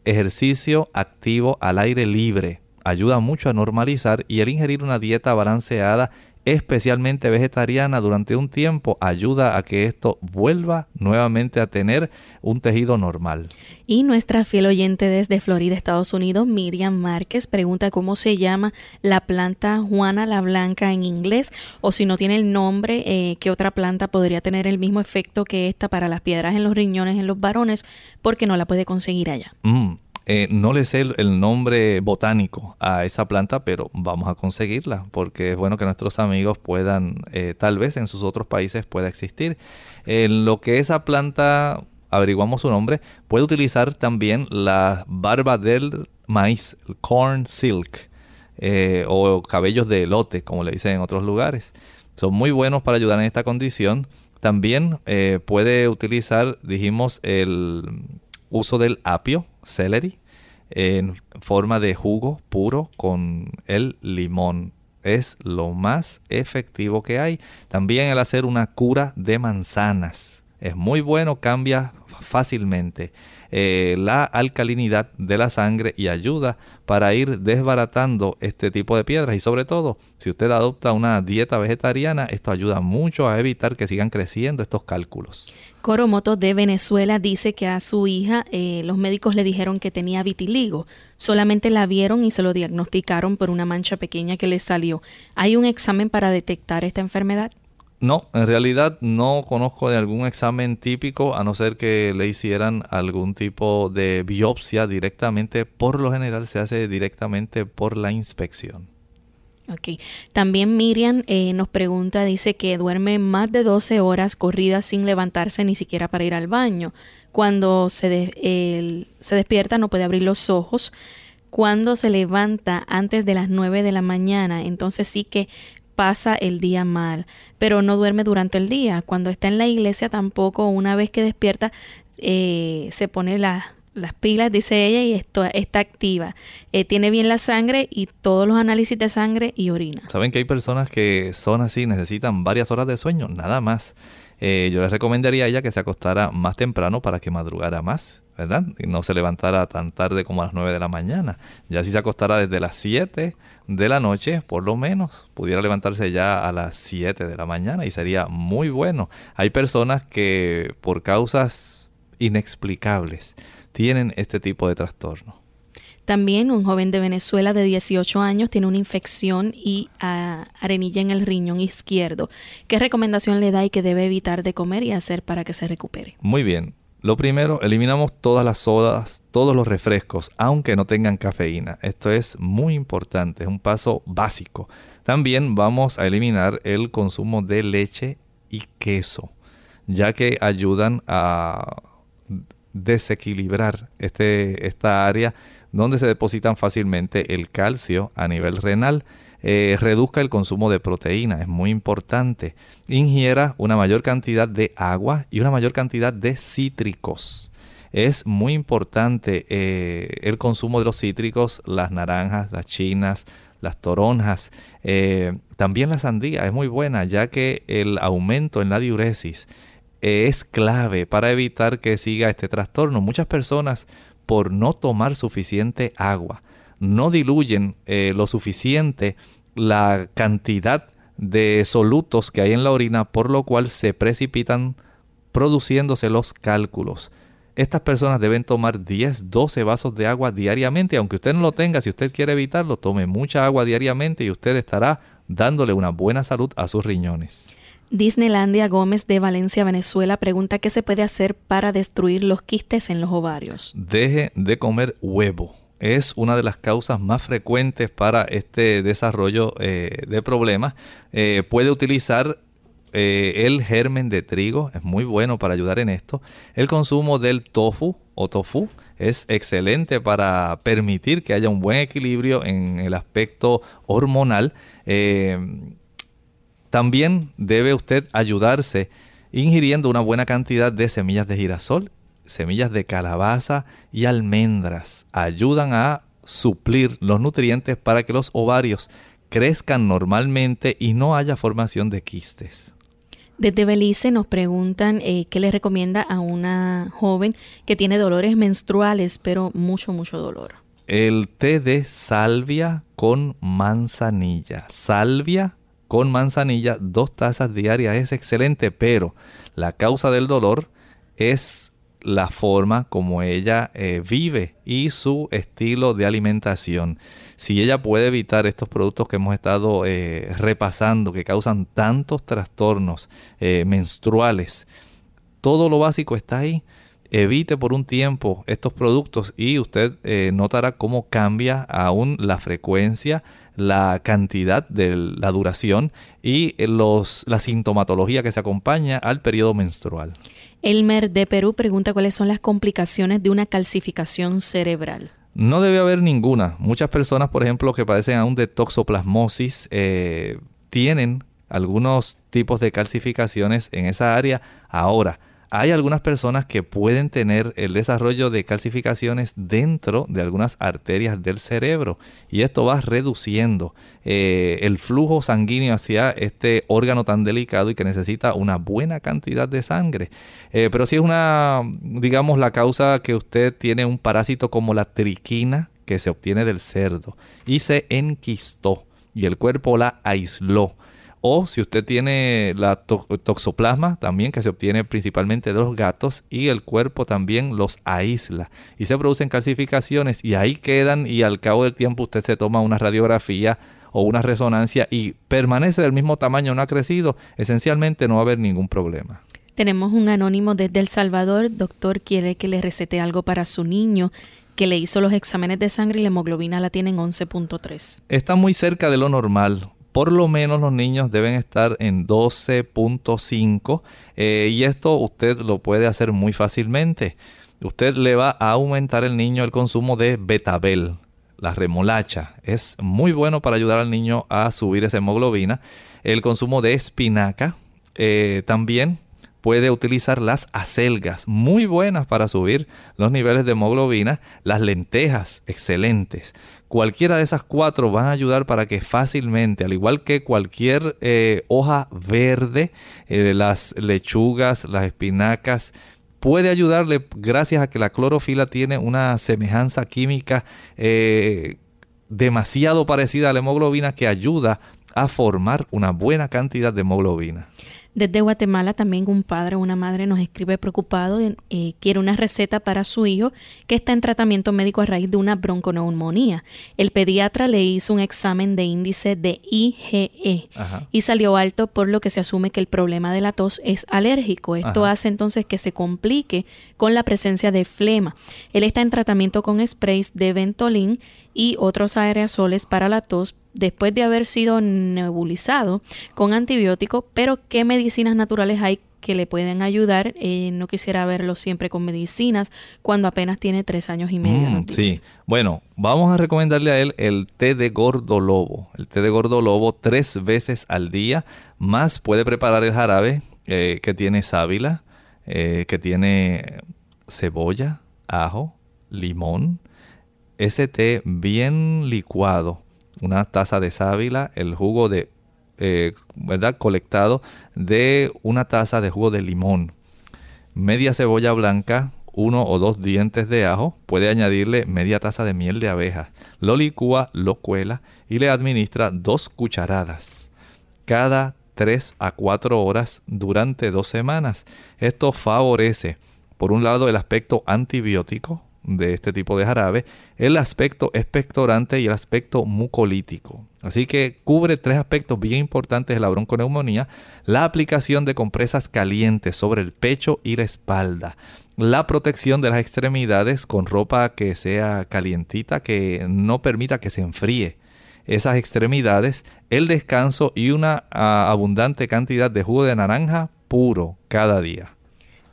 ejercicio activo al aire libre. Ayuda mucho a normalizar y el ingerir una dieta balanceada especialmente vegetariana durante un tiempo, ayuda a que esto vuelva nuevamente a tener un tejido normal. Y nuestra fiel oyente desde Florida, Estados Unidos, Miriam Márquez, pregunta cómo se llama la planta Juana la Blanca en inglés, o si no tiene el nombre, eh, qué otra planta podría tener el mismo efecto que esta para las piedras en los riñones en los varones, porque no la puede conseguir allá. Mm, eh, no le sé el, nombre botánico a esa planta, pero vamos a conseguirla porque es bueno que nuestros amigos puedan, eh, tal vez en sus otros países pueda existir. En lo que esa planta, averiguamos su nombre, puede utilizar también la barba del maíz, el corn silk, eh, o cabellos de elote, como le dicen en otros lugares. Son muy buenos para ayudar en esta condición. También puede utilizar, dijimos, el uso del apio, celery, en forma de jugo puro con el limón. Es lo más efectivo que hay. También el hacer una cura de manzanas. Es muy bueno, cambia fácilmente eh, la alcalinidad de la sangre y ayuda para ir desbaratando este tipo de piedras. Y sobre todo, si usted adopta una dieta vegetariana, esto ayuda mucho a evitar que sigan creciendo estos cálculos. Coromoto de Venezuela dice que a su hija eh, los médicos le dijeron que tenía vitiligo. Solamente la vieron y se lo diagnosticaron por una mancha pequeña que le salió. ¿Hay un examen para detectar esta enfermedad? No, en realidad no conozco de algún examen típico a no ser que le hicieran algún tipo de biopsia directamente. Por lo general se hace directamente por la inspección. Ok. También Miriam eh, nos pregunta, dice que duerme más de 12 horas corridas sin levantarse ni siquiera para ir al baño. Cuando se, se despierta no puede abrir los ojos. Cuando se levanta antes de las 9 de la mañana, entonces sí que pasa el día mal, pero no duerme durante el día. Cuando está en la iglesia tampoco, una vez que despierta, eh, se pone las pilas, dice ella, y esto, está activa. Eh, tiene bien la sangre y todos los análisis de sangre y orina. Saben que hay personas que son así, necesitan varias horas de sueño, nada más. Eh, yo les recomendaría a ella que se acostara más temprano para que madrugara más. ¿Verdad? Y no se levantara tan tarde como a las 9 de la mañana. Ya si se acostara desde las 7 de la noche, por lo menos, pudiera levantarse ya a las 7 de la mañana y sería muy bueno. Hay personas que por causas inexplicables tienen este tipo de trastorno. También un joven de Venezuela de 18 años tiene una infección y ah, arenilla en el riñón izquierdo. ¿Qué recomendación le da y qué debe evitar de comer y hacer para que se recupere? Muy bien. Lo primero, eliminamos todas las sodas, todos los refrescos, aunque no tengan cafeína. Esto es muy importante, es un paso básico. También vamos a eliminar el consumo de leche y queso, ya que ayudan a desequilibrar este, esta área donde se depositan fácilmente el calcio a nivel renal. Eh, reduzca el consumo de proteína, es muy importante. Ingiera una mayor cantidad de agua y una mayor cantidad de cítricos. Es muy importante eh, el consumo de los cítricos, las naranjas, las chinas, las toronjas, eh, también la sandía es muy buena ya que el aumento en la diuresis es clave para evitar que siga este trastorno. Muchas personas por no tomar suficiente agua no diluyen eh, lo suficiente la cantidad de solutos que hay en la orina, por lo cual se precipitan produciéndose los cálculos. Estas personas deben tomar 10, 12 vasos de agua diariamente, aunque usted no lo tenga, si usted quiere evitarlo, tome mucha agua diariamente y usted estará dándole una buena salud a sus riñones. Disneylandia Gómez de Valencia, Venezuela, pregunta qué se puede hacer para destruir los quistes en los ovarios. Deje de comer huevo es una de las causas más frecuentes para este desarrollo eh, de problemas. Eh, puede utilizar eh, el germen de trigo, es muy bueno para ayudar en esto. El consumo del tofu o tofu es excelente para permitir que haya un buen equilibrio en el aspecto hormonal. también debe usted ayudarse ingiriendo una buena cantidad de semillas de girasol semillas de calabaza y almendras ayudan a suplir los nutrientes para que los ovarios crezcan normalmente y no haya formación de quistes. Desde Belice nos preguntan eh, qué le recomienda a una joven que tiene dolores menstruales, pero mucho, mucho dolor. el té de salvia con manzanilla. Salvia con manzanilla, dos tazas diarias es excelente, pero la causa del dolor es la forma como ella eh, vive y su estilo de alimentación. Si ella puede evitar estos productos que hemos estado eh, repasando, que causan tantos trastornos eh, menstruales, todo lo básico está ahí. Evite por un tiempo estos productos y usted notará cómo cambia aún la frecuencia, la cantidad de la duración y los, la sintomatología que se acompaña al periodo menstrual. Elmer de Perú pregunta cuáles son las complicaciones de una calcificación cerebral. No debe haber ninguna. Muchas personas, por ejemplo, que padecen aún de toxoplasmosis, eh, tienen algunos tipos de calcificaciones en esa área. Ahora, hay algunas personas que pueden tener el desarrollo de calcificaciones dentro de algunas arterias del cerebro y esto va reduciendo eh, el flujo sanguíneo hacia este órgano tan delicado y que necesita una buena cantidad de sangre. Eh, pero si es una, digamos, la causa que usted tiene un parásito como la triquina que se obtiene del cerdo y se enquistó y el cuerpo la aisló o si usted tiene la toxoplasma también que se obtiene principalmente de los gatos y el cuerpo también los aísla y se producen calcificaciones y ahí quedan y al cabo del tiempo usted se toma una radiografía o una resonancia y permanece del mismo tamaño, no ha crecido, esencialmente no va a haber ningún problema. Tenemos un anónimo desde El Salvador, doctor quiere que le recete algo para su niño que le hizo los exámenes de sangre y la hemoglobina la tiene en 11.3. Está muy cerca de lo normal por lo menos los niños deben estar en 12.5 eh, y esto usted lo puede hacer muy fácilmente. Usted le va a aumentar el niño el consumo de betabel, la remolacha. Es muy bueno para ayudar al niño a subir esa hemoglobina. El consumo de espinaca eh, también puede utilizar las acelgas, muy buenas para subir los niveles de hemoglobina, las lentejas, excelentes. Cualquiera de esas cuatro van a ayudar para que fácilmente, al igual que cualquier eh, hoja verde, eh, las lechugas, las espinacas, puede ayudarle gracias a que la clorofila tiene una semejanza química eh, demasiado parecida a la hemoglobina que ayuda a formar una buena cantidad de hemoglobina. Desde Guatemala también un padre o una madre nos escribe preocupado, eh, quiere una receta para su hijo que está en tratamiento médico a raíz de una bronconeumonía. El pediatra le hizo un examen de índice de IgE y salió alto por lo que se asume que el problema de la tos es alérgico. Esto hace entonces que se complique con la presencia de flema. Él está en tratamiento con sprays de Ventolin y otros aerosoles para la tos después de haber sido nebulizado con antibiótico, pero qué medicinas naturales hay que le pueden ayudar. Eh, no quisiera verlo siempre con medicinas cuando apenas tiene tres años y medio. Mm, sí, bueno, vamos a recomendarle a él el té de gordo lobo. El té de gordo lobo tres veces al día. Más puede preparar el jarabe eh, que tiene sábila, eh, que tiene cebolla, ajo, limón. Ese bien licuado una taza de sábila, el jugo de, eh, ¿verdad? Colectado de una taza de jugo de limón, media cebolla blanca, uno o dos dientes de ajo, puede añadirle media taza de miel de abeja, lo licúa, lo cuela y le administra dos cucharadas cada 3 a 4 horas durante dos semanas. Esto favorece, por un lado, el aspecto antibiótico, de este tipo de jarabe, el aspecto expectorante y el aspecto mucolítico. Así que cubre tres aspectos bien importantes de la bronconeumonía, la aplicación de compresas calientes sobre el pecho y la espalda, la protección de las extremidades con ropa que sea calientita, que no permita que se enfríe esas extremidades, el descanso y una ah, abundante cantidad de jugo de naranja puro cada día.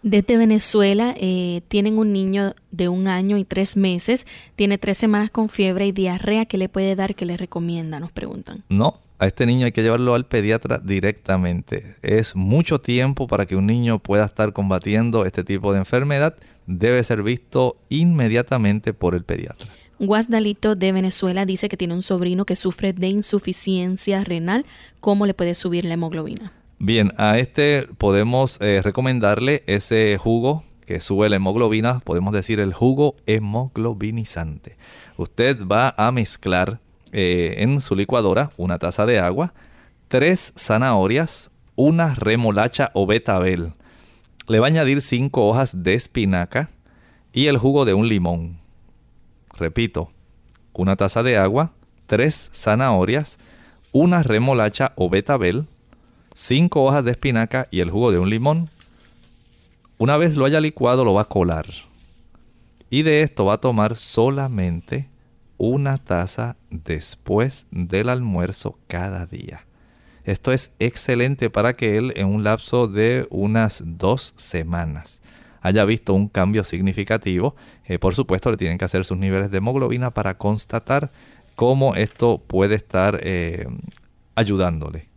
Desde Venezuela eh, tienen un niño de un año y tres meses, tiene tres semanas con fiebre y diarrea. ¿Qué le puede dar? ¿Qué le recomienda? Nos preguntan. No, a este niño hay que llevarlo al pediatra directamente. Es mucho tiempo para que un niño pueda estar combatiendo este tipo de enfermedad. Debe ser visto inmediatamente por el pediatra. Guasdalito de Venezuela dice que tiene un sobrino que sufre de insuficiencia renal. ¿Cómo le puede subir la hemoglobina? Bien, a este podemos eh, recomendarle ese jugo que sube la hemoglobina, podemos decir el jugo hemoglobinizante. Usted va a mezclar eh, en su licuadora una taza de agua, tres zanahorias, una remolacha o betabel. Le va a añadir cinco hojas de espinaca y el jugo de un limón. Repito, una taza de agua, tres zanahorias, una remolacha o betabel, cinco hojas de espinaca y el jugo de un limón. Una vez lo haya licuado lo va a colar. Y de esto va a tomar solamente una taza después del almuerzo cada día. Esto es excelente para que él en un lapso de unas dos semanas haya visto un cambio significativo. Eh, por supuesto, le tienen que hacer sus niveles de hemoglobina para constatar cómo esto puede estar eh, ayudándole.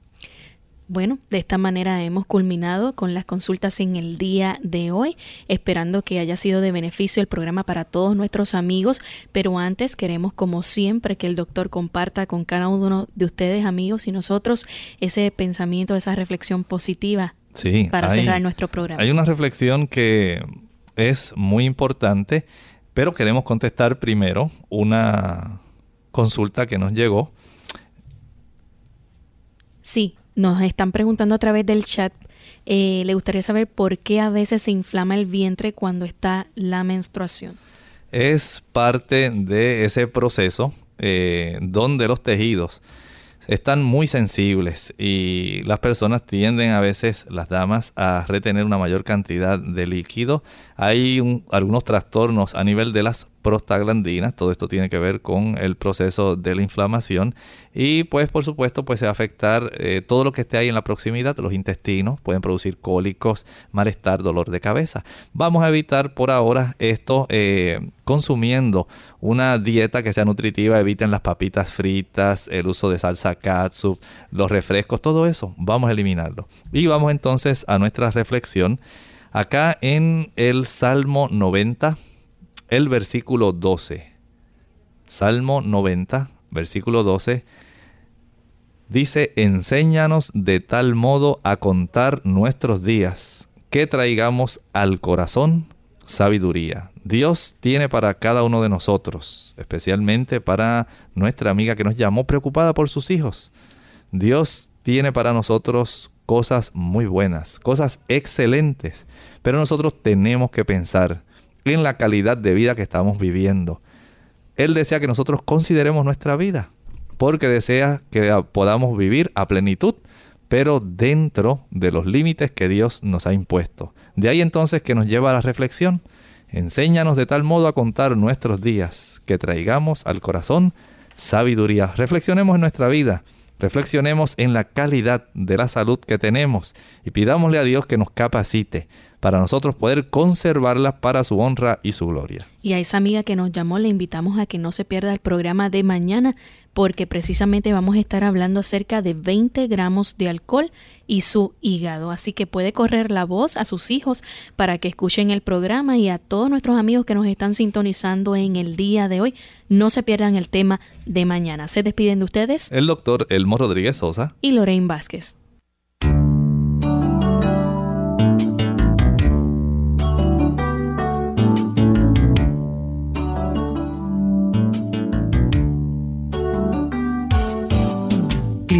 Bueno, de esta manera hemos culminado con las consultas en el día de hoy, esperando que haya sido de beneficio el programa para todos nuestros amigos, pero antes queremos como siempre que el doctor comparta con cada uno de ustedes amigos y nosotros ese pensamiento, esa reflexión positiva para cerrar nuestro programa. Hay una reflexión que es muy importante, pero queremos contestar primero una consulta que nos llegó. Nos están preguntando a través del chat, eh, le gustaría saber por qué a veces se inflama el vientre cuando está la menstruación. Es parte de ese proceso eh, donde los tejidos están muy sensibles y las personas tienden a veces, las damas, a retener una mayor cantidad de líquido. Hay algunos trastornos a nivel de las prostaglandinas, todo esto tiene que ver con el proceso de la inflamación. Y pues por supuesto pues se va a afectar eh, todo lo que esté ahí en la proximidad, los intestinos, pueden producir cólicos, malestar, dolor de cabeza. Vamos a evitar por ahora esto eh, consumiendo una dieta que sea nutritiva, eviten las papitas fritas, el uso de salsa katsu, los refrescos, todo eso, vamos a eliminarlo. Y vamos entonces a nuestra reflexión. Acá en el Salmo 90 el versículo 12. Salmo 90, versículo 12. Dice, enséñanos de tal modo a contar nuestros días, que traigamos al corazón sabiduría. Dios tiene para cada uno de nosotros, especialmente para nuestra amiga que nos llamó preocupada por sus hijos. Dios tiene para nosotros cosas muy buenas, cosas excelentes, pero nosotros tenemos que pensar en la calidad de vida que estamos viviendo. Él desea que nosotros consideremos nuestra vida, porque desea que podamos vivir a plenitud, pero dentro de los límites que Dios nos ha impuesto. De ahí entonces que nos lleva a la reflexión. Enséñanos de tal modo a contar nuestros días, que traigamos al corazón sabiduría. Reflexionemos en nuestra vida, reflexionemos en la calidad de la salud que tenemos y pidámosle a Dios que nos capacite para nosotros poder conservarla para su honra y su gloria. Y a esa amiga que nos llamó le invitamos a que no se pierda el programa de mañana porque precisamente vamos a estar hablando acerca de 20 gramos de alcohol y su hígado. Así que puede correr la voz a sus hijos para que escuchen el programa y a todos nuestros amigos que nos están sintonizando en el día de hoy. No se pierdan el tema de mañana. Se despiden de ustedes. El doctor Elmo Rodríguez Sosa. Y Lorraine Vázquez.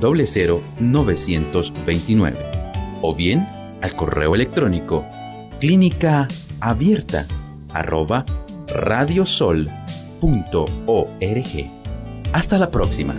00929 o bien al correo electrónico clínica abierta arroba radiosol.org. Hasta la próxima.